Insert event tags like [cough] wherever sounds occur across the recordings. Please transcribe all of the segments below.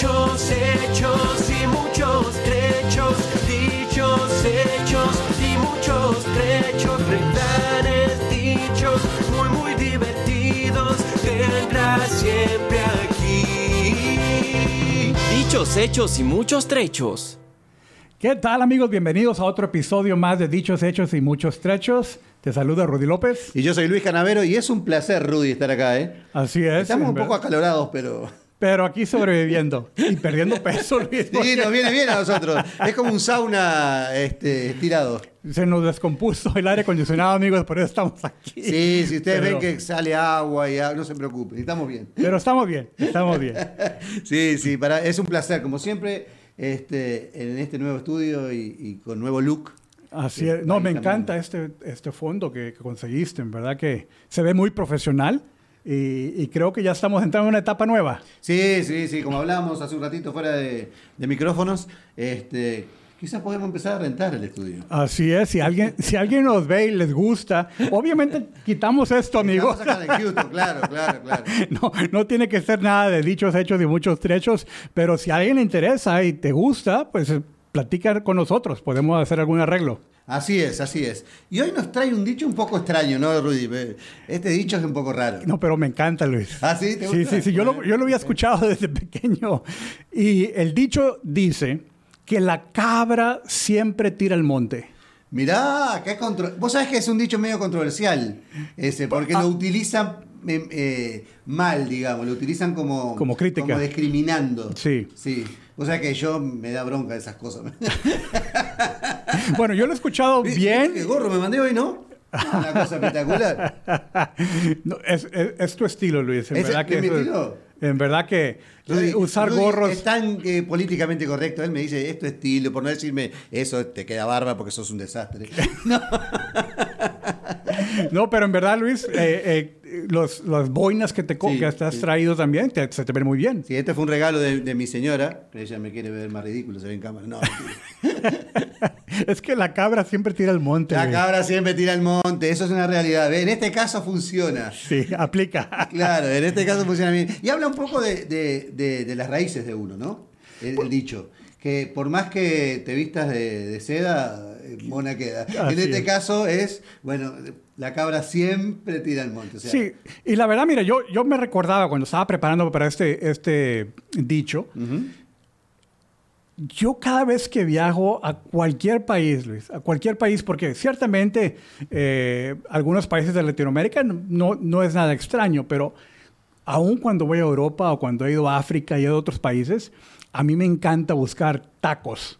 Dichos, hechos y muchos trechos. Dichos, hechos y muchos trechos. Refranes dichos muy, muy divertidos. Tendrás siempre aquí. Dichos, hechos y muchos trechos. ¿Qué tal amigos? Bienvenidos a otro episodio más de Dichos, Hechos y Muchos Trechos. Te saluda Rudy López. Y yo soy Luis Canavero y es un placer, Rudy, estar acá, ¿eh? Así es. Estamos un poco acalorados, pero... Pero aquí sobreviviendo y perdiendo peso, Luis. Sí, nos viene bien a nosotros. Es como un sauna este, estirado. Se nos descompuso el aire acondicionado, amigos, por eso estamos aquí. Sí, si ustedes Pero- ven que sale agua y agua, no se preocupen, estamos bien. Pero estamos bien, estamos bien. [laughs] Sí, sí, para, es un placer, como siempre, este, en este nuevo estudio y, y con nuevo look. Así Sí, es. No, me encanta este, este fondo que, que conseguiste. En verdad que se ve muy profesional y, y creo que ya estamos entrando en una etapa nueva. Sí, sí, sí, como hablábamos hace un ratito fuera de, de micrófonos, este, quizás podemos empezar a rentar el estudio. Así es. Si alguien, [laughs] si alguien nos ve y les gusta, obviamente quitamos esto, amigos. Claro, claro, claro. [laughs] No, no tiene que ser nada de dichos, hechos y muchos trechos, pero si a alguien le interesa y te gusta, pues platica con nosotros, podemos hacer algún arreglo. Así es, así es. Y hoy nos trae un dicho un poco extraño, ¿no, Rudy? Este dicho es un poco raro. No, pero me encanta, Luis. ¿Ah, sí? ¿Te Sí, gusta? sí, sí, yo lo, yo lo había escuchado [laughs] desde pequeño. Y el dicho dice que la cabra siempre tira al monte. Mirá, qué contro... Vos sabés que es un dicho medio controversial ese, porque Ah. lo utilizan eh, eh, mal, digamos, lo utilizan como... Como crítica. Como discriminando. Sí. Sí. O sea que yo me da bronca esas cosas. [laughs] Bueno, yo lo he escuchado ¿Viste bien. ¿Qué gorro me mandé hoy, no? Una cosa espectacular. [laughs] No, es, es- es tu estilo, Luis. En ¿Ese verdad que es mi eso es- estilo? En verdad que usar gorros. Es tan eh, políticamente correcto. Él me dice, es tu estilo, por no decirme, eso te queda barba porque sos un desastre. [laughs] No, pero en verdad, Luis, eh, eh, los, las boinas que te Sí, que has sí. traído también te- se te ven muy bien. Sí, este fue un regalo de, de mi señora. Ella me quiere ver más ridículo, se ve en cámara. No. [laughs] Es que la cabra siempre tira al monte. la cabra siempre tira al monte, eso es una realidad. En este caso funciona. Sí, aplica. Claro, en este caso [laughs] funciona bien. Y habla un poco de, de- de- de las raíces de uno, ¿no? El, el dicho. Que por más que te vistas de, de seda, eh, mona queda. [laughs] Así en este es. caso es, bueno, la cabra siempre tira al monte. o sea, Sí, y la verdad, mira, yo, yo me recordaba cuando estaba preparando para este, este dicho, ujú. yo cada vez que viajo a cualquier país, Luis, a cualquier país, porque ciertamente eh, algunos países de Latinoamérica no, no es nada extraño, pero aún cuando voy a Europa o cuando he ido a África y a otros países, a mí me encanta buscar tacos.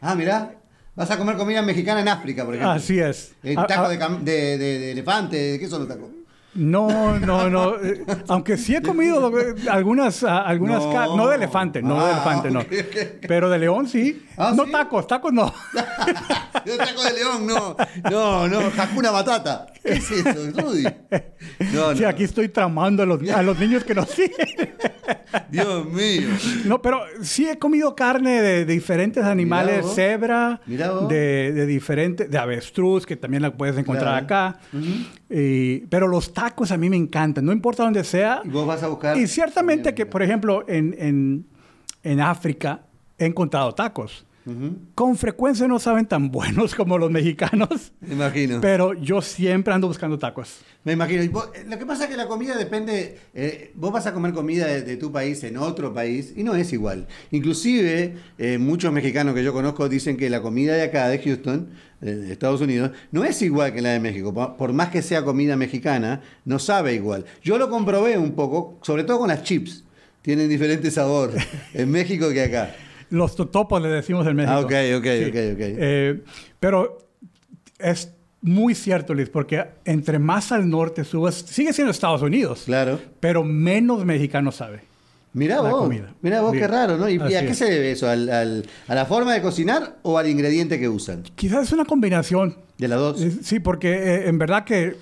Ah, mirá, vas a comer comida mexicana en África, por ejemplo. Así es. El A- taco a- de, de- de- de elefante, ¿de qué son los tacos? No, no, no. [laughs] eh, Aunque sí he comido eh, algunas, ah, algunas No. no de elefante, no de Ah, elefante, no. Pero de león sí. Ah, no ¿sí? tacos, tacos no. [laughs] Yo taco de león, no. No, no, Hakuna Batata. ¿Qué es eso, Rudy? No, Sí, no. aquí estoy tramando a los, a los niños que nos siguen. [laughs] Dios mío. No, pero sí he comido carne de, de diferentes animales, vos. cebra, Mirá vos. de, de diferentes, de avestruz, que también la puedes encontrar Claro. acá. Y- pero los tacos a mí me encantan, no importa dónde sea. Y vos vas a buscar. Y ciertamente que, por ejemplo, en, en, en África he encontrado tacos. Con frecuencia no saben tan buenos como los mexicanos, Me imagino. pero yo siempre ando buscando tacos. Me imagino. Y vos- eh, lo que pasa es que la comida depende. eh, vos vas a comer comida de, de tu país en otro país y no es igual. Inclusive, eh, muchos mexicanos que yo conozco dicen que la comida de acá, de Houston, de Estados Unidos, no es igual que la de México. Por, por más que sea comida mexicana, no sabe igual. Yo lo comprobé un poco, sobre todo con las chips. Tienen diferente sabor en México que acá. Los totopos le decimos en México. Ah, ok, ok, ok, ok. Eh, pero es muy cierto, Liz, porque entre más al norte subas, sigue siendo Estados Unidos, Claro. pero menos mexicano sabe. Mirá vos, comida. mirá vos Bien. qué raro, ¿no? ¿Y, Así a qué es. se debe eso? ¿Al- al- ¿A la forma de cocinar o al ingrediente que usan? Quizás es una combinación. De las dos. Sí, porque eh, en verdad que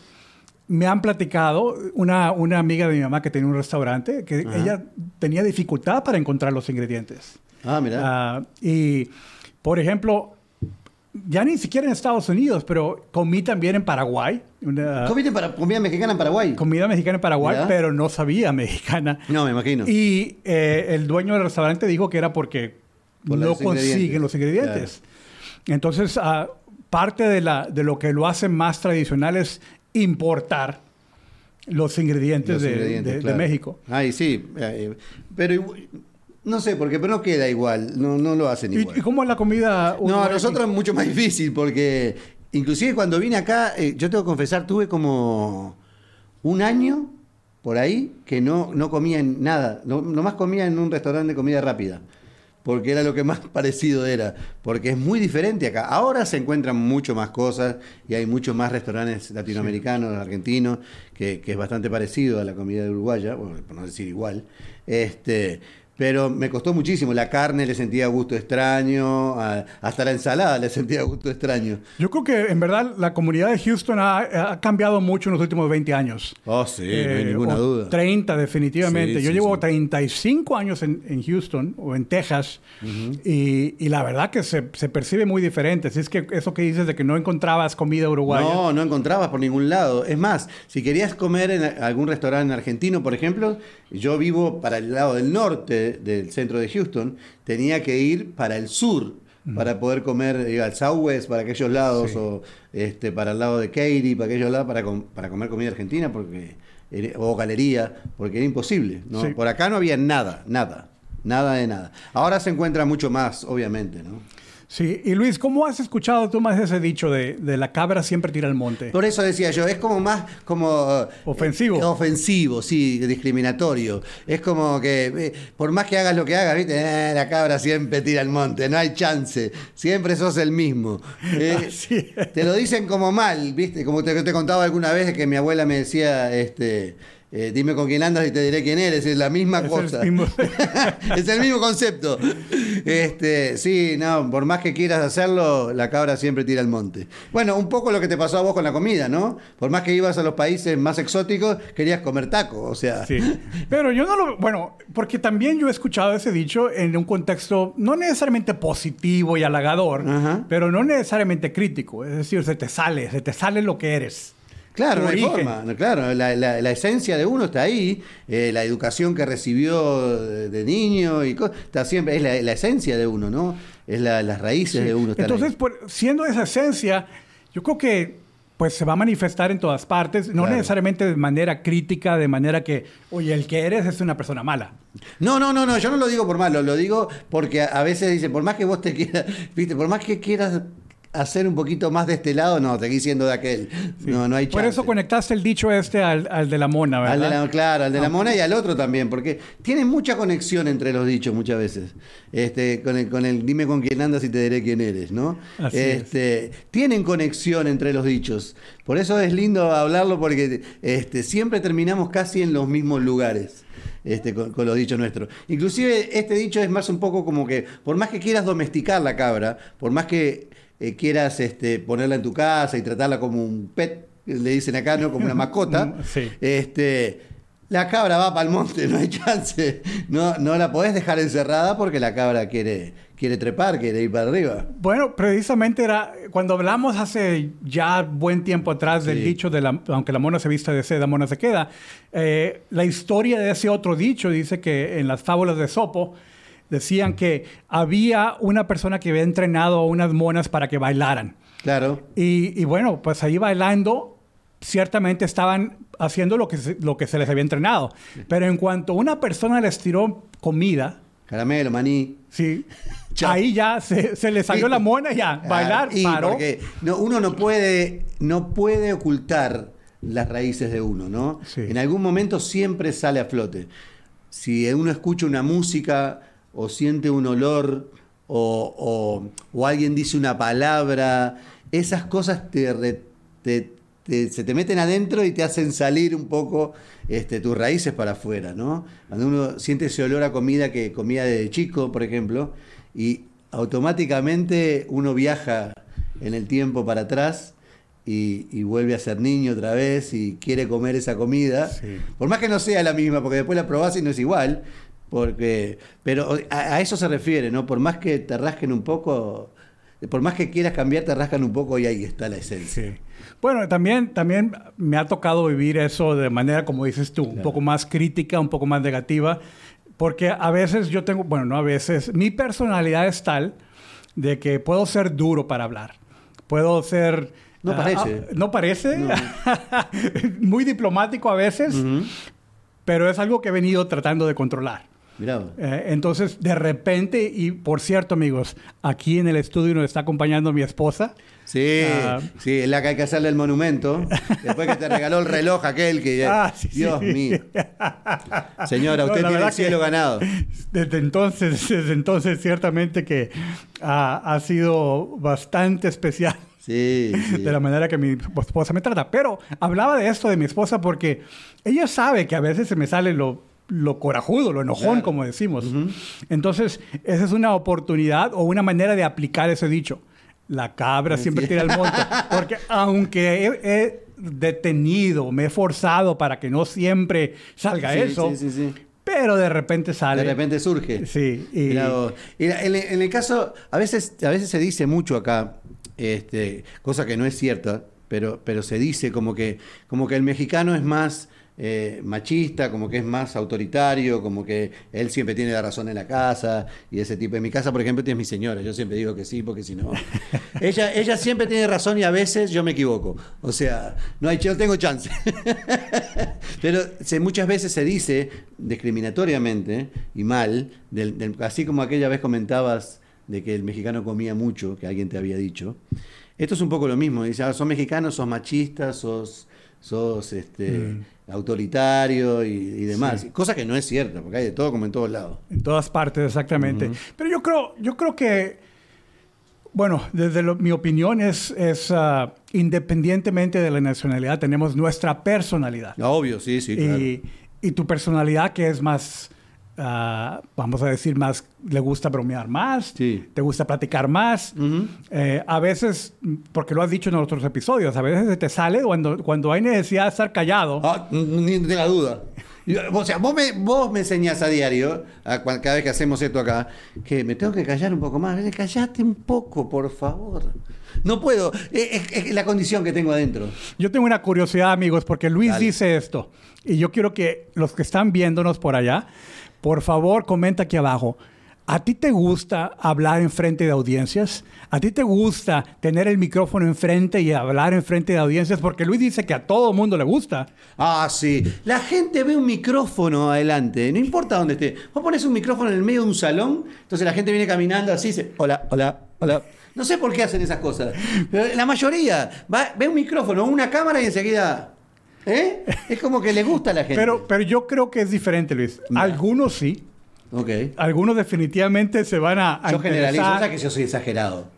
me han platicado una, una amiga de mi mamá que tenía un restaurante, que Ajá. ella tenía dificultad para encontrar los ingredientes. Ah, mirá. Ah, y, por ejemplo, ya ni siquiera en Estados Unidos, pero comí también en Paraguay. Una ¿Comiste para comida mexicana en Paraguay? comida mexicana en Paraguay, pero no sabía mexicana. No, me imagino. Y eh, el dueño del restaurante dijo que era porque Por no los consiguen los ingredientes. Entonces, ah, parte de, la, de lo que lo hace más tradicional es importar los ingredientes, Los de, ingredientes, de- de claro. México. Ay, sí. eh, Pero igu- no sé, porque pero no queda igual. No, no lo hacen ¿Y, igual. y cómo es la comida? No, a nosotros es mucho más difícil porque inclusive cuando vine acá, eh, yo tengo que confesar, tuve como un año por ahí que no, no comía en nada, no, nomás comía en un restaurante de comida rápida, porque era lo que más [laughs] parecido era, porque es muy diferente acá. Ahora se encuentran mucho más cosas y hay muchos más restaurantes latinoamericanos, argentinos, que, que es bastante parecido a la comida uruguaya, bueno, por no decir igual. Este, pero me costó muchísimo. La carne le sentía gusto extraño, hasta la ensalada le sentía gusto extraño. Yo creo que en verdad la comunidad de Houston ha, ha cambiado mucho en los últimos 20 años. Oh, sí, no hay Eh, ninguna o duda. 30 definitivamente. Sí, Yo sí, llevo sí. 35 años en, en Houston o en Texas y, y la verdad que se, se percibe muy diferente. Así es que eso que dices de que no encontrabas comida uruguaya. No, no encontrabas por ningún lado. Es más, si querías comer en algún restaurante argentino, por ejemplo, yo vivo para el lado del norte del centro de Houston, tenía que ir para el sur para poder comer, iba al Southwest, para aquellos lados, Sí. o este, para el lado de Katy, para aquellos lados, para, com- para comer comida argentina, porque era- o galería, porque era imposible. ¿no? Sí. Por acá no había nada, nada, nada de nada. Ahora se encuentra mucho más, obviamente, ¿no? Sí, y Luis, ¿cómo has escuchado tú más ese dicho de, de la cabra siempre tira al monte? Por eso decía yo, es como más como eh, Ofensivo. eh, ofensivo, sí, discriminatorio. Es como que eh, por más que hagas lo que hagas, ¿viste? Eh, la cabra siempre tira al monte, no hay chance. Siempre sos el mismo. [laughs] Así es. te lo dicen como mal, ¿viste? Como te, te contaba alguna vez que mi abuela me decía, este, eh, dime con quién andas y te diré quién eres, es la misma [laughs] Es el cosa. mismo- [laughs] es el mismo concepto. Este, sí, no, por más que quieras hacerlo, la cabra siempre tira al monte. Bueno, un poco lo que te pasó a vos con la comida, ¿no? Por más que ibas a los países más exóticos, querías comer taco, o sea. Sí. Pero yo no lo. Bueno, porque también yo he escuchado ese dicho en un contexto no necesariamente positivo y halagador, Ajá. pero no necesariamente crítico. Es decir, se te sale, se te sale lo que eres. Claro, no hay forma. no, Claro, la, la- la esencia de uno está ahí, eh, la educación que recibió de, de niño y está siempre, es la, la esencia de uno, ¿no? Es la- las raíces de uno. Entonces, por- siendo esa esencia, yo creo que pues se va a manifestar en todas partes, no Claro. necesariamente de manera crítica, de manera que, oye, el que eres es una persona mala. No, no, no, no, yo no lo digo por malo, lo digo porque a, a veces dicen, por más que vos te quieras, viste, por más que quieras hacer un poquito más de este lado, no, te siendo de aquel. No, no hay chance. Por eso conectaste el dicho este al, al de la mona, ¿verdad? Al de la, claro, al de la mona y al otro también, porque tiene mucha conexión entre los dichos muchas veces. Este, con el, con el dime con quién andas y te diré quién eres, ¿no? Así es. este, Tienen conexión entre los dichos. Por eso es lindo hablarlo porque este, siempre terminamos casi en los mismos lugares. Este, con, con los dichos nuestros. Inclusive este dicho es más un poco como que, por más que quieras domesticar la cabra, por más que eh, quieras este, ponerla en tu casa y tratarla como un pet, le dicen acá, ¿no? Como una [laughs] mascota, Sí. este, la cabra va para el monte, [laughs] no hay chance. No, no la podés dejar encerrada porque la cabra quiere, quiere trepar, quiere ir para arriba. Bueno, precisamente era cuando hablamos hace ya buen tiempo atrás del Sí. dicho de la, aunque la mona se vista de seda, mona se queda. eh, la historia de ese otro dicho dice que en las fábulas de Sopo decían que había una persona que había entrenado a unas monas para que bailaran. Claro. Y, y bueno, pues ahí bailando, ciertamente estaban haciendo lo que, se, lo que se les había entrenado. Pero en cuanto una persona les tiró comida, Caramelo, maní. sí, [laughs] Chao. ahí ya se, se le salió la mona, ya, bailar, Ah, y paró. porque no, uno no puede, no puede ocultar las raíces de uno, ¿no? Sí. En algún momento siempre sale a flote. Si uno escucha una música o siente un olor o, o- o alguien dice una palabra, esas cosas te, re- te- te- se te meten adentro y te hacen salir un poco este, tus raíces para afuera, ¿no? Cuando uno siente ese olor a comida que comía de chico, por ejemplo, y automáticamente uno viaja en el tiempo para atrás y, y vuelve a ser niño otra vez y quiere comer esa comida. Sí. Por más que no sea la misma, porque después la probás y no es igual. Porque, pero a, a eso se refiere, ¿no? Por más que te rasquen un poco, por más que quieras cambiar, te rascan un poco y ahí está la esencia. Sí. Bueno, también, también me ha tocado vivir eso de manera, como dices tú, un Claro. poco más crítica, un poco más negativa, porque a veces yo tengo, bueno, no a veces, mi personalidad es tal de que puedo ser duro para hablar. Puedo ser... No ah, parece. ah, ¿No parece? No. [laughs] Muy diplomático a veces, Ujú. pero es algo que he venido tratando de controlar. Eh, entonces, de repente, y por cierto, amigos, aquí en el estudio nos está acompañando mi esposa. Sí, Ah. sí, es la que hay que hacerle el monumento. Después que te regaló el reloj aquel que... [laughs] Ah, sí, Dios sí. mío. Señora, No, usted tiene el cielo ganado. Desde entonces, [laughs] desde entonces, ciertamente que ha sido bastante especial Sí, sí. de la manera que mi esposa me trata. Pero hablaba de esto de mi esposa porque ella sabe que a veces se me sale lo, lo corajudo, lo enojón, Claro. como decimos. Entonces, esa es una oportunidad o una manera de aplicar ese dicho. La cabra siempre tira el monte. [laughs] Porque aunque he, he detenido, me he forzado para que no siempre salga Sí, eso, sí, pero de repente sale. De repente surge. Sí, y- en el caso, a veces, a veces se dice mucho acá, este, cosa que no es cierta, pero, pero se dice como que, como que el mexicano es más eh, machista, como que es más autoritario, como que él siempre tiene la razón en la casa y ese tipo. En mi casa, por ejemplo, tienes mi señora, yo siempre digo que sí, porque si no. [laughs] ella, ella siempre tiene razón y a veces yo me equivoco. O sea, no hay, yo tengo chance. [laughs] Pero se- muchas veces se dice discriminatoriamente y mal, del- del- así como aquella vez comentabas de que el mexicano comía mucho, que alguien te había dicho. Esto es un poco lo mismo. Dice, ah, sos mexicano, sos machista, sos, sos este, autoritario y, y demás. Sí. Cosa que no es cierta, porque hay de todo como en todos lados. En todas partes, exactamente. Pero yo creo, yo creo que, bueno, desde lo- mi opinión es, es ah, independientemente de la nacionalidad, tenemos nuestra personalidad. No, obvio, sí, sí, claro. y, y tu personalidad que es más, ah, vamos a decir, más, le gusta bromear más, Sí. te gusta platicar más. Ujú. Eh, a veces, porque lo has dicho en otros episodios, a veces se te sale cuando, cuando hay necesidad de estar callado. Ah, ni de la duda. Y, O sea, vos me, vos me enseñás a diario, a cada vez que hacemos esto acá, que me tengo que callar un poco más. Callate un poco, por favor. No puedo. Es, es- es la condición que tengo adentro. Yo tengo una curiosidad, amigos, porque Luis Dale. dice esto. Y yo quiero que los que están viéndonos por allá, por favor, comenta aquí abajo. ¿A ti te gusta hablar en frente de audiencias? ¿A ti te gusta tener el micrófono enfrente y hablar en frente de audiencias? Porque Luis dice que a todo mundo le gusta. Ah, sí. La gente ve un micrófono adelante, no importa dónde esté. Vos pones un micrófono en el medio de un salón, entonces la gente viene caminando así, dice, hola, hola, hola. No sé por qué hacen esas cosas. La mayoría ve un micrófono, una cámara y enseguida... ¿Eh? Es como que le gusta a la gente. Pero, pero yo creo que es diferente, Luis. Algunos sí. Ok. Algunos definitivamente se van a, a Yo generalizo, interesar. o sea que yo soy exagerado.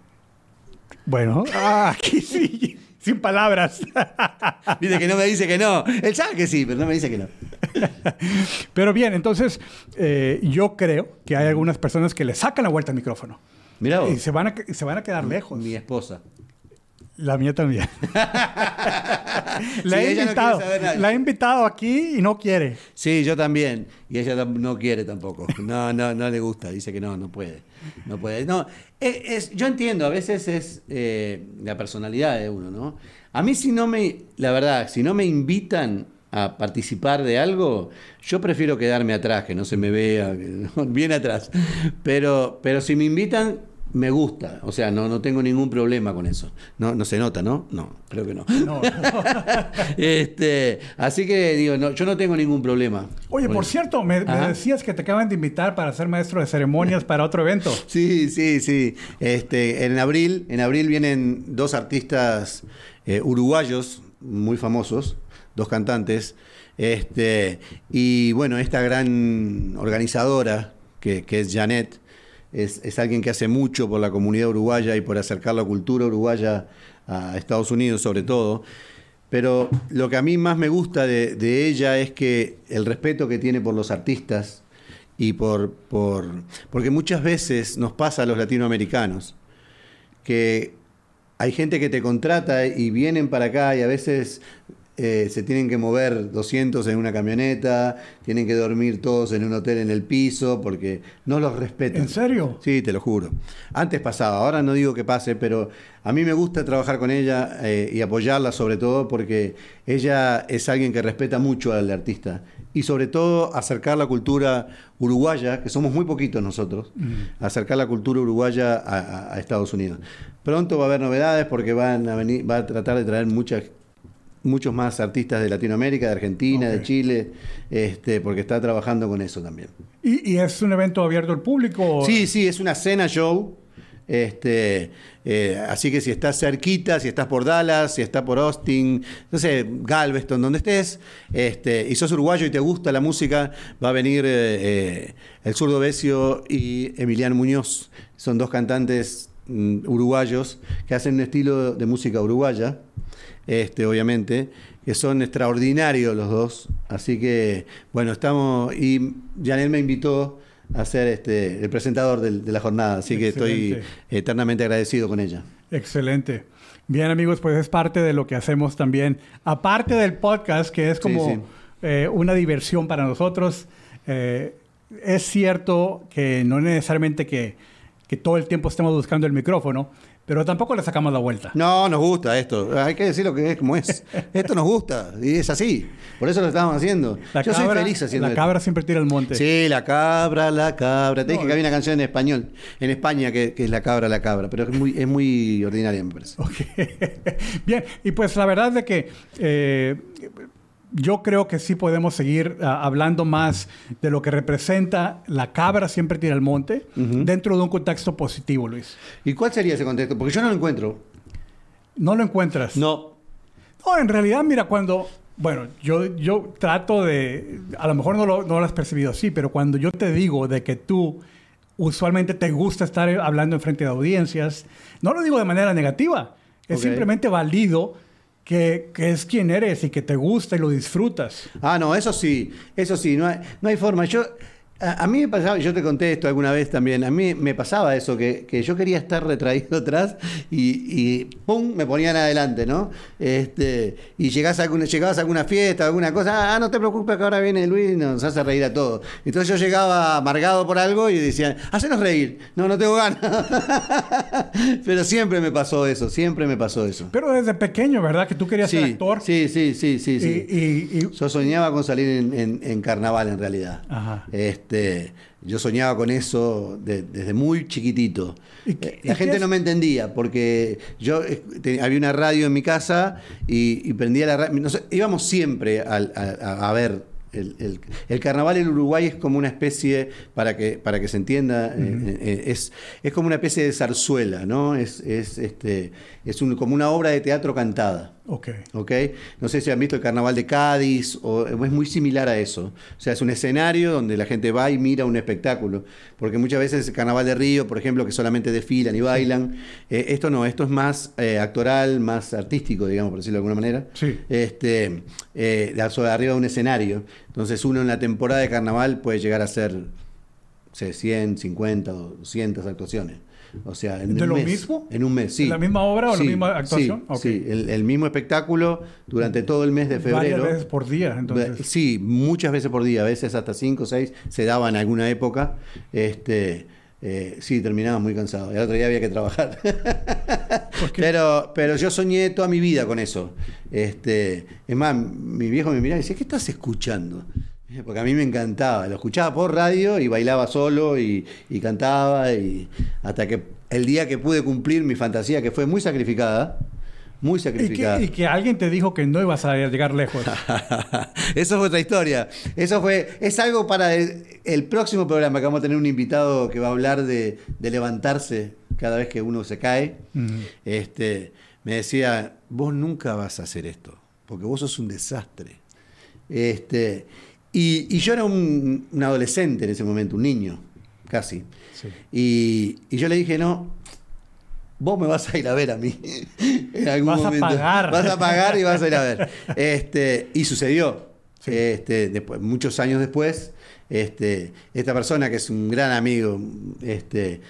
Bueno, ah, aquí sí, [laughs] sin palabras. [laughs] Dice que no me dice que no. Él sabe que sí, pero no me dice que no. [laughs] Pero bien, entonces eh, yo creo que hay algunas personas que le sacan la vuelta al micrófono Mirá vos. y se van a, se van a quedar lejos. Mi esposa. La mía también. [laughs] la, Sí, he no invitado, la he invitado aquí y no quiere. Sí, yo también. Y ella no quiere tampoco. No, no, no le gusta. Dice que no, no puede. No puede. No, es, es- yo entiendo, a veces es eh, la personalidad de uno, ¿no? A mí si no me, la verdad, si no me invitan a participar de algo, yo prefiero quedarme atrás, que no se me vea, bien [laughs] atrás. Pero, pero si me invitan, me gusta. O sea, no, no tengo ningún problema con eso. No, no se nota, ¿no? No, creo que no. No. [laughs] este, así que digo, no, yo no tengo ningún problema. Oye, por eso. cierto, me, decías que te acaban de invitar para ser maestro de ceremonias para otro evento. [laughs] Sí, sí, sí. Este, en abril, en abril vienen dos artistas eh, uruguayos muy famosos, dos cantantes. Este, y bueno, esta gran organizadora que, que es Janet, es, es alguien que hace mucho por la comunidad uruguaya y por acercar la cultura uruguaya a Estados Unidos sobre todo. Pero lo que a mí más me gusta de, ella es que el respeto que tiene por los artistas y por, por... Porque muchas veces nos pasa a los latinoamericanos que hay gente que te contrata y vienen para acá y a veces eh, se tienen que mover 200 en una camioneta, tienen que dormir todos en un hotel en el piso porque no los respetan. ¿En serio? Sí, te lo juro. Antes pasaba, ahora no digo que pase, pero a mí me gusta trabajar con ella eh, y apoyarla sobre todo porque ella es alguien que respeta mucho al artista y sobre todo acercar la cultura uruguaya, que somos muy poquitos nosotros, acercar la cultura uruguaya a, a- a Estados Unidos. Pronto va a haber novedades porque van a venir, va a tratar de traer muchas muchos más artistas de Latinoamérica, de Argentina, de. Chile, este, porque está trabajando con eso también. ¿Y, y es un evento abierto al público? Sí, sí, es una cena show. Este, eh, así que si estás cerquita, si estás por Dallas, si estás por Austin, no sé, Galveston, donde estés, este, y sos uruguayo y te gusta la música, va a venir eh, eh, el zurdo Besio y Emiliano Muñoz. Son dos cantantes mm, uruguayos que hacen un estilo de música uruguaya, este, obviamente, que son extraordinarios los dos. Así que, bueno, estamos. Y Janel me invitó a ser este, el presentador de la jornada, así que estoy eternamente agradecido con ella. Excelente. Bien, amigos, pues es parte de lo que hacemos también. Aparte del podcast, que es como sí. eh, una diversión para nosotros, eh, es cierto que no necesariamente que, que todo el tiempo estemos buscando el micrófono, pero tampoco le sacamos la vuelta. No, nos gusta esto. Hay que decir lo que es como es. [laughs] Esto nos gusta y es así. Por eso lo estamos haciendo. La Yo soy feliz haciendo La esto. cabra siempre tira al monte. Sí, la cabra, la cabra. Te No, dije que había una canción en español, en España, que, que es la cabra, la cabra, pero es muy, es muy ordinaria, me parece. Ok. [laughs] Bien, y pues la verdad es de que eh, yo creo que sí podemos seguir ah, hablando más de lo que representa la cabra siempre tira al monte dentro de un contexto positivo, Luis. ¿Y cuál sería ese contexto? Porque yo no lo encuentro. ¿No lo encuentras? No. No, en realidad, mira, cuando... Bueno, yo, yo trato de... A lo mejor no lo, no lo has percibido así, pero cuando yo te digo de que tú usualmente te gusta estar hablando en frente de audiencias, no lo digo de manera negativa. Es simplemente válido que, que es quien eres y que te gusta y lo disfrutas. Ah, no, eso sí, eso sí, no hay, no hay forma. Yo, a, a mí me pasaba, yo te conté esto alguna vez también, a mí me pasaba eso, que, que yo quería estar retraído [laughs] atrás y, y ¡pum! me ponían adelante, ¿no? Este, y llegás a alguna, llegabas a alguna fiesta, alguna cosa, ah, no te preocupes que ahora viene Luis y nos hace reír a todos. Entonces yo llegaba amargado por algo y decían, hacenos reír. No, no tengo ganas. [laughs] Pero siempre me pasó eso, siempre me pasó eso. Pero desde pequeño, ¿verdad? Que tú querías ser Sí, actor. sí, sí, sí, sí, sí. Y- Yo soñaba con salir en, en- en carnaval en realidad. Ajá. Este, yo soñaba con eso de- desde muy chiquitito. ¿Y qué- Eh, La gente no me entendía porque yo eh, te- había una radio en mi casa y, y prendía la radio. No sé, íbamos siempre a, a- a ver. El, el- el carnaval en Uruguay es como una especie, para que, para que se entienda, eh, eh, es, es como una especie de zarzuela, ¿no? Es, es, este, es un- como una obra de teatro cantada. Ok. ¿ok? No sé si han visto el carnaval de Cádiz, o es muy similar a eso. O sea, es un escenario donde la gente va y mira un espectáculo. Porque muchas veces el carnaval de Río, por ejemplo, que solamente desfilan y bailan, eh, esto no, esto es más eh, actoral, más artístico, digamos, por decirlo de alguna manera. Sí. Este, eh, sobre arriba de un escenario. Entonces uno en la temporada de carnaval puede llegar a hacer no sé, 100, 50 o 200 actuaciones. O sea, en ¿De un lo mes. mismo? En un mes, sí. ¿La misma obra o la misma actuación? Sí, el, el mismo espectáculo durante todo el mes de febrero. Varias veces por día, entonces. Sí, muchas veces por día, a veces hasta 5 o 6 se daba en alguna época. Este, eh, sí, terminaba muy cansado. El otro día había que trabajar. Pero, pero yo soñé toda mi vida con eso. Este, es más, mi viejo me miraba y decía, ¿qué estás escuchando? [laughs] Porque a mí me encantaba. Lo escuchaba por radio y bailaba solo y, y cantaba. Y hasta que el día que pude cumplir mi fantasía, que fue muy sacrificada, muy Y sacrificada. que, y que alguien te dijo que no ibas a llegar lejos. [laughs] Eso fue otra historia. Eso fue, es algo para el, el próximo programa que vamos a tener un invitado que va a hablar de, de levantarse cada vez que uno se cae. Este, me decía, vos nunca vas a hacer esto, porque vos sos un desastre. Este, y, y yo era un, un adolescente en ese momento, un niño, casi. Sí. Y, y yo le dije, no, vos me vas a ir a ver a mí. [laughs] en algún Vas a pagar. Vas a pagar y vas a ir a ver. [laughs] Este, y sucedió. Sí. Este, después, muchos años después, este, esta persona que es un gran amigo, este,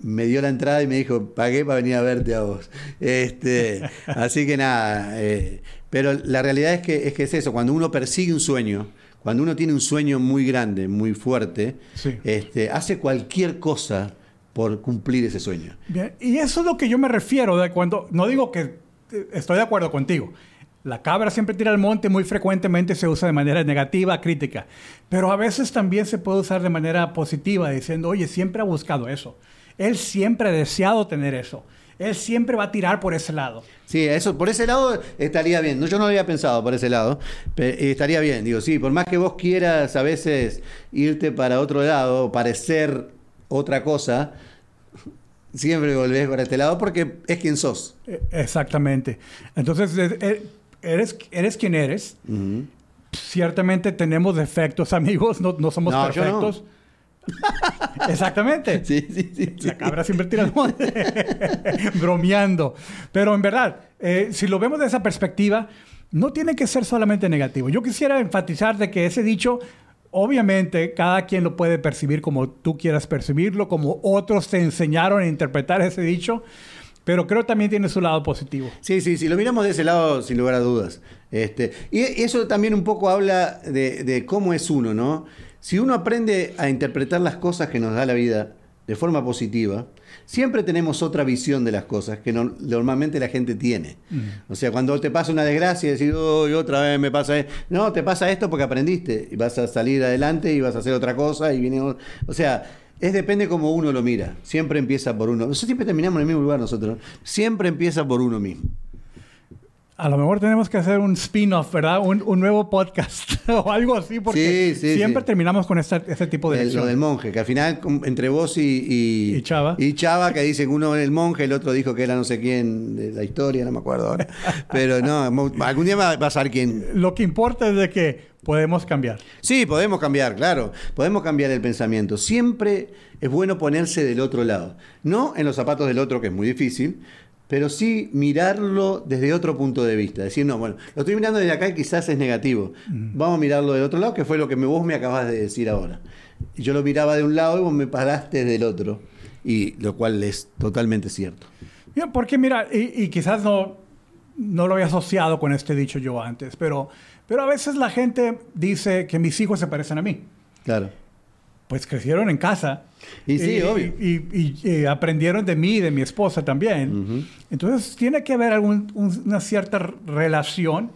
me dio la entrada y me dijo, pagué para venir a verte a vos. Este, [laughs] así que nada, eh, pero la realidad es que, es que es eso, cuando uno persigue un sueño, cuando uno tiene un sueño muy grande, muy fuerte, Sí. este, hace cualquier cosa por cumplir ese sueño. Bien, Y eso es lo que yo me refiero de cuando, no digo que eh, estoy de acuerdo contigo. La cabra siempre tira al monte, muy frecuentemente se usa de manera negativa, crítica. Pero a veces también se puede usar de manera positiva, diciendo, oye, siempre ha buscado eso. Él siempre ha deseado tener eso. Él siempre va a tirar por ese lado. Sí, eso, por ese lado estaría bien. No, yo no lo había pensado por ese lado. pe- y estaría bien. Digo, sí, por más que vos quieras a veces irte para otro lado, parecer otra cosa, siempre volvés para este lado porque es quien sos. Eh, Exactamente. Entonces, eh, eh, eres, eres quien eres. Ciertamente tenemos defectos, [laughs] amigos. No, no somos no. perfectos. [laughs] Exactamente. Sí, sí, sí. sí. La cabra siempre tira al monte. [laughs] Bromeando. Pero en verdad, eh, si lo vemos de esa perspectiva, no tiene que ser solamente negativo. Yo quisiera enfatizar de que ese dicho, obviamente, cada quien lo puede percibir como tú quieras percibirlo, como otros te enseñaron a interpretar ese dicho, pero creo también tiene su lado positivo. Sí, sí, sí, lo miramos de ese lado, sin lugar a dudas. Este, y eso también un poco habla de, de cómo es uno, ¿no? Si uno aprende a interpretar las cosas que nos da la vida de forma positiva, siempre tenemos otra visión de las cosas que no- normalmente la gente tiene. O sea, cuando te pasa una desgracia y decís, "Uy, otra vez me pasa esto. No, te pasa esto porque aprendiste y vas a salir adelante y vas a hacer otra cosa y viene... o- O sea, es depende como uno lo mira. Siempre empieza por uno. Nosotros siempre terminamos en el mismo lugar nosotros. ¿no? Siempre empieza por uno mismo. A lo mejor tenemos que hacer un spin-off, ¿verdad? Un, un nuevo podcast [laughs] o algo así, porque Sí, sí, siempre sí. terminamos con este tipo de El- lo del monje, que al final entre vos y, y, Y Chava. y Chava, que dicen que uno es el monje, el otro dijo que era no sé quién de la historia, no me acuerdo ahora. [laughs] Pero no, algún día va a saber quién. Lo que importa es de que podemos cambiar. Sí, podemos cambiar, claro. Podemos cambiar el pensamiento. Siempre es bueno ponerse del otro lado. No en los zapatos del otro, que es muy difícil, pero sí mirarlo desde otro punto de vista. Decir, no, bueno, lo estoy mirando desde acá y quizás es negativo. Vamos a mirarlo del otro lado, que fue lo que me- vos me acabas de decir ahora. Yo lo miraba de un lado y vos me paraste del otro. Y lo cual es totalmente cierto. Bien, porque mira, y, y quizás no, no lo había asociado con este dicho yo antes, pero, pero a veces la gente dice que mis hijos se parecen a mí. Claro. Pues crecieron en casa. Y sí, obvio. Y, y- y aprendieron de mí y de mi esposa también. Entonces tiene que haber algún- un- una cierta relación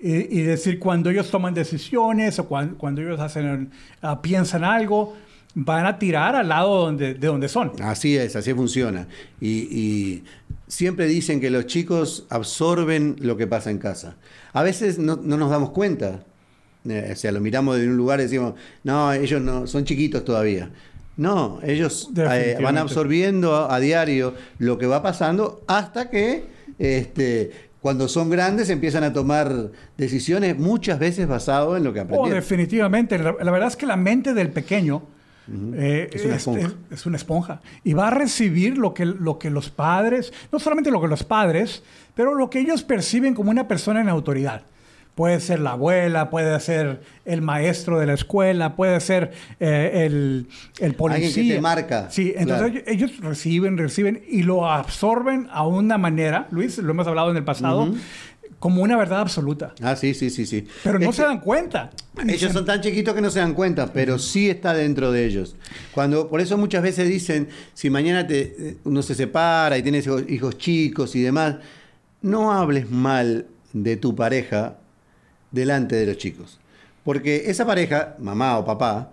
y, y decir cuando ellos toman decisiones o cuan- cuando, ellos hacen, ah, piensan algo, van a tirar al lado donde, de donde son. Así es, así funciona. Y, y siempre dicen que los chicos absorben lo que pasa en casa. A veces no, no nos damos cuenta. Eh, o sea, lo miramos de un lugar y decimos, no, ellos no, son chiquitos todavía. No, ellos eh, van absorbiendo a, a diario lo que va pasando hasta que este, cuando son grandes empiezan a tomar decisiones muchas veces basado en lo que Oh, aprendieron. definitivamente. La, la verdad es que la mente del pequeño eh, Es una esponja. es- es una esponja. Y va a recibir lo que, lo que los padres, no solamente lo que los padres, pero lo que ellos perciben como una persona en autoridad. Puede ser la abuela, puede ser el maestro de la escuela, puede ser eh, el, el policía. Alguien que te marca, Sí, entonces claro. ellos, reciben, reciben y lo absorben a una manera, Luis, lo hemos hablado en el pasado, como una verdad absoluta. Ah, sí, sí, sí, sí. Pero no Es se que- dan cuenta. Ellos son tan chiquitos que no se dan cuenta, pero sí está dentro de ellos. Cuando, por eso muchas veces dicen, si mañana te, uno se separa y tienes hijos, hijos chicos y demás, no hables mal de tu pareja delante de los chicos. Porque esa pareja, mamá o papá,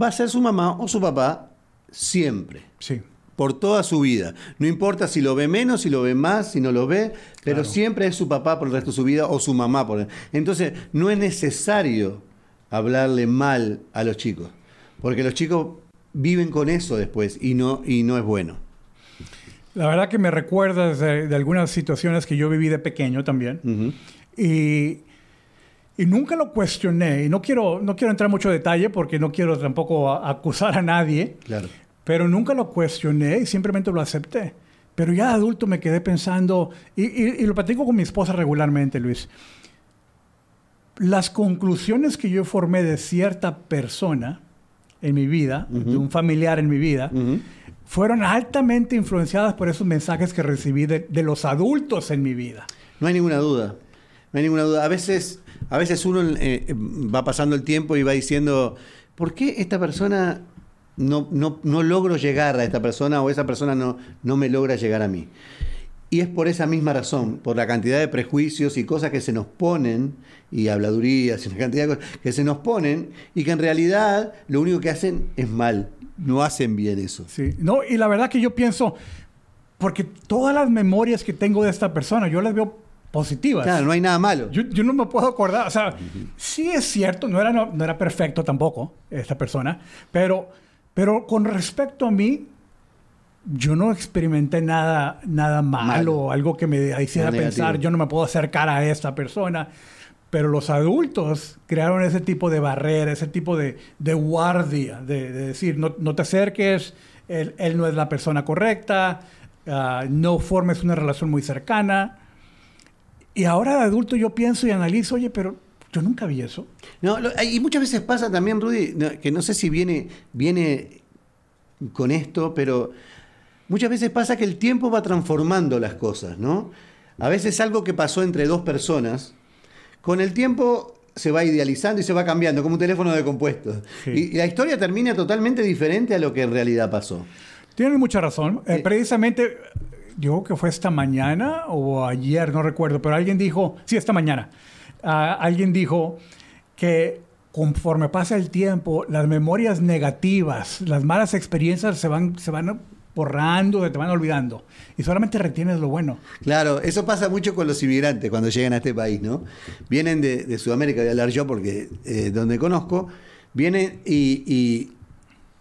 va a ser su mamá o su papá siempre Sí. por toda su vida. No importa si lo ve menos, si lo ve más, si no lo ve, pero Claro. siempre es su papá por el resto de su vida o su mamá por el... Entonces, no es necesario hablarle mal a los chicos, porque los chicos viven con eso después y no, y no es bueno. La verdad que me recuerdas de, de algunas situaciones que yo viví de pequeño también. Y, y nunca lo cuestioné. Y no quiero, no quiero entrar en mucho detalle porque no quiero tampoco a- acusar a nadie. Claro. Pero nunca lo cuestioné y simplemente lo acepté. Pero ya de adulto me quedé pensando, y, y- y lo platico con mi esposa regularmente, Luis. Las conclusiones que yo formé de cierta persona en mi vida, de un familiar en mi vida, Ujú. fueron altamente influenciadas por esos mensajes que recibí de, de los adultos en mi vida. No hay ninguna duda. No hay ninguna duda. A veces, a veces uno eh, va pasando el tiempo y va diciendo, ¿por qué esta persona no, no, no logro llegar a esta persona o esa persona no, no me logra llegar a mí? Y es por esa misma razón, por la cantidad de prejuicios y cosas que se nos ponen, y habladurías y una cantidad de cosas que se nos ponen, y que en realidad lo único que hacen es mal. No hacen bien eso. Sí, no, y la verdad que yo pienso, porque todas las memorias que tengo de esta persona, yo las veo positivas. Claro, no hay nada malo. Yo, yo no me puedo acordar, o sea, sí es cierto, no era, no, no era perfecto tampoco esta persona, pero, pero con respecto a mí, yo no experimenté nada, nada malo, Malo. algo que me hiciera pensar, negativo. yo no me puedo acercar a esta persona. Pero los adultos crearon ese tipo de barrera, ese tipo de, de guardia, de, de decir, no, no te acerques, él, él no es la persona correcta, ah, no formes una relación muy cercana. Y ahora de adulto yo pienso y analizo, oye, pero yo nunca vi eso. No, lo- y muchas veces pasa también, Rudy, que no sé si viene, viene con esto, pero muchas veces pasa que el tiempo va transformando las cosas, ¿no? A veces algo que pasó entre dos personas, con el tiempo se va idealizando y se va cambiando, como un teléfono de compuestos. Sí. Y, y la historia termina totalmente diferente a lo que en realidad pasó. Tienes mucha razón. Eh, Sí. Precisamente, digo que fue esta mañana o ayer, no recuerdo, pero alguien dijo, sí, esta mañana, ah, alguien dijo que conforme pasa el tiempo, las memorias negativas, las malas experiencias se van, se van borrando, se te van olvidando. Y solamente retienes lo bueno. Claro, eso pasa mucho con los inmigrantes cuando llegan a este país, ¿no? Vienen de, de Sudamérica, voy a hablar yo porque eh, donde conozco, vienen y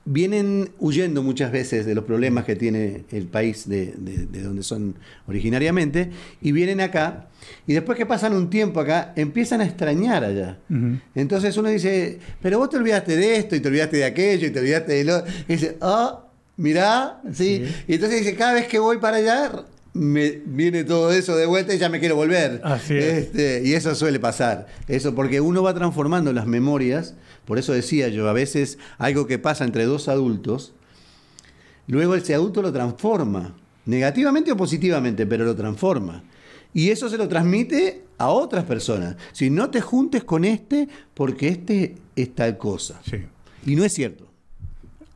vienen huyendo muchas veces de los problemas que tiene el país de, de- de donde son originariamente y vienen acá y después que pasan un tiempo acá empiezan a extrañar allá. Entonces uno dice, pero vos te olvidaste de esto y te olvidaste de aquello y te olvidaste de lo... Y dice, ah, mirá, ¿sí? Sí. Y entonces dice, cada vez que voy para allá me viene todo eso de vuelta y ya me quiero volver. Así es. Este, y eso suele pasar. Eso porque uno va transformando las memorias. Por eso decía yo, a veces algo que pasa entre dos adultos, luego ese adulto lo transforma. Negativamente o positivamente, pero lo transforma. Y eso se lo transmite a otras personas. Si no te juntes con este, porque este es tal cosa. Sí. Y no es cierto.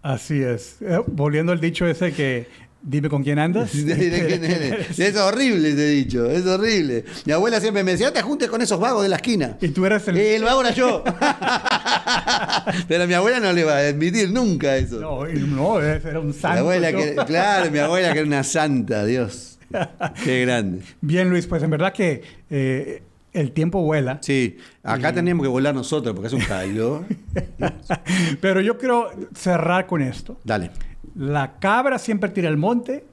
Así es. Eh, volviendo al dicho ese que dime con quién andas. [laughs] [laughs] es horrible, te he dicho, es horrible. Mi abuela siempre me decía, te juntes con esos vagos de la esquina. y tú eras el... El vago era yo. [laughs] Pero mi abuela no le va a admitir nunca eso. No, y no, era un mi santo. abuela yo. que, claro, mi abuela que era una santa, Dios. Qué grande. Bien, Luis, pues en verdad que eh, el tiempo vuela. Sí, acá tenemos que volar nosotros porque es un calor. Pero yo quiero cerrar con esto. Dale. La cabra siempre tira al monte,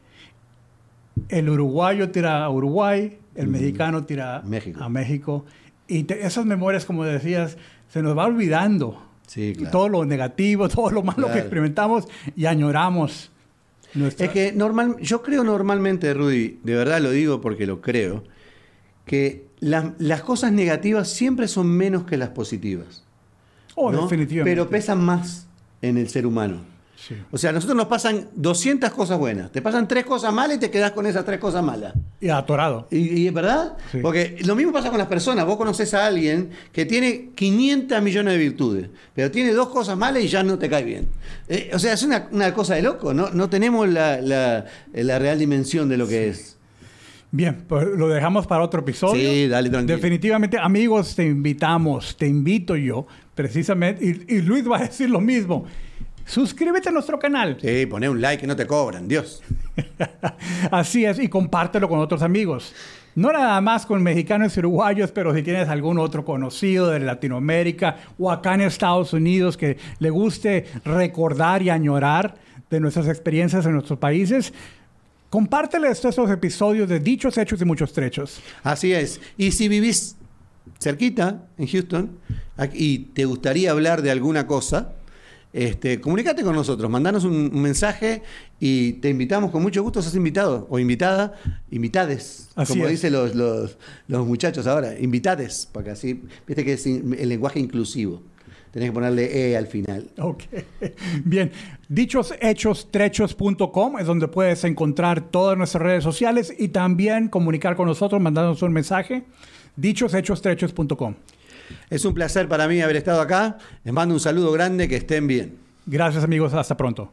el uruguayo tira a Uruguay, el mexicano tira México. a México. Y te- esas memorias, como decías, se nos va olvidando. Sí, claro. Todo lo negativo, [laughs] todo lo malo que experimentamos y añoramos. nuestra- Es que normal, yo creo normalmente, Rudy, de verdad lo digo porque lo creo, que las, las cosas negativas siempre son menos que las positivas. Oh, ¿no? definitivamente. Pero pesan más en el ser humano. Sí. O sea, a nosotros nos pasan 200 cosas buenas, te pasan tres cosas malas y te quedas con esas tres cosas malas. Y atorado. ¿Y, y es verdad? Sí. Porque lo mismo pasa con las personas. Vos conoces a alguien que tiene 500 millones de virtudes, pero tiene dos cosas malas y ya no te cae bien. Eh, o sea, es una, una cosa de loco. No, no tenemos la, la- la real dimensión de lo que es. Bien, pues lo dejamos para otro episodio. Sí, dale, tranquilo. Definitivamente, amigos, te invitamos, te invito yo, precisamente, y, y Luis va a decir lo mismo. Suscríbete a nuestro canal. Sí, poné un like que no te cobran, Dios. [laughs] Así es, y compártelo con otros amigos. No nada más con mexicanos y uruguayos, pero si tienes algún otro conocido de Latinoamérica o acá en Estados Unidos que le guste recordar y añorar de nuestras experiencias en nuestros países, compártele estos episodios de Dichos, Hechos y Muchos Trechos. Así es. Y si vivís cerquita, en Houston, y te gustaría hablar de alguna cosa, este, comunicate con nosotros, mandanos un, mensaje y te invitamos con mucho gusto, sos invitado o invitada, invitades, como dicen los, los, muchachos ahora, invitades, porque así, viste que es el lenguaje inclusivo. Tenés que ponerle E al final. Ok. [laughs] Bien. Dichoshechostrechos.com es donde puedes encontrar todas nuestras redes sociales y también comunicar con nosotros, mandarnos un mensaje. Dichoshechostrechos.com. Es un placer para mí haber estado acá. Les mando un saludo grande, que estén bien. Gracias amigos, hasta pronto.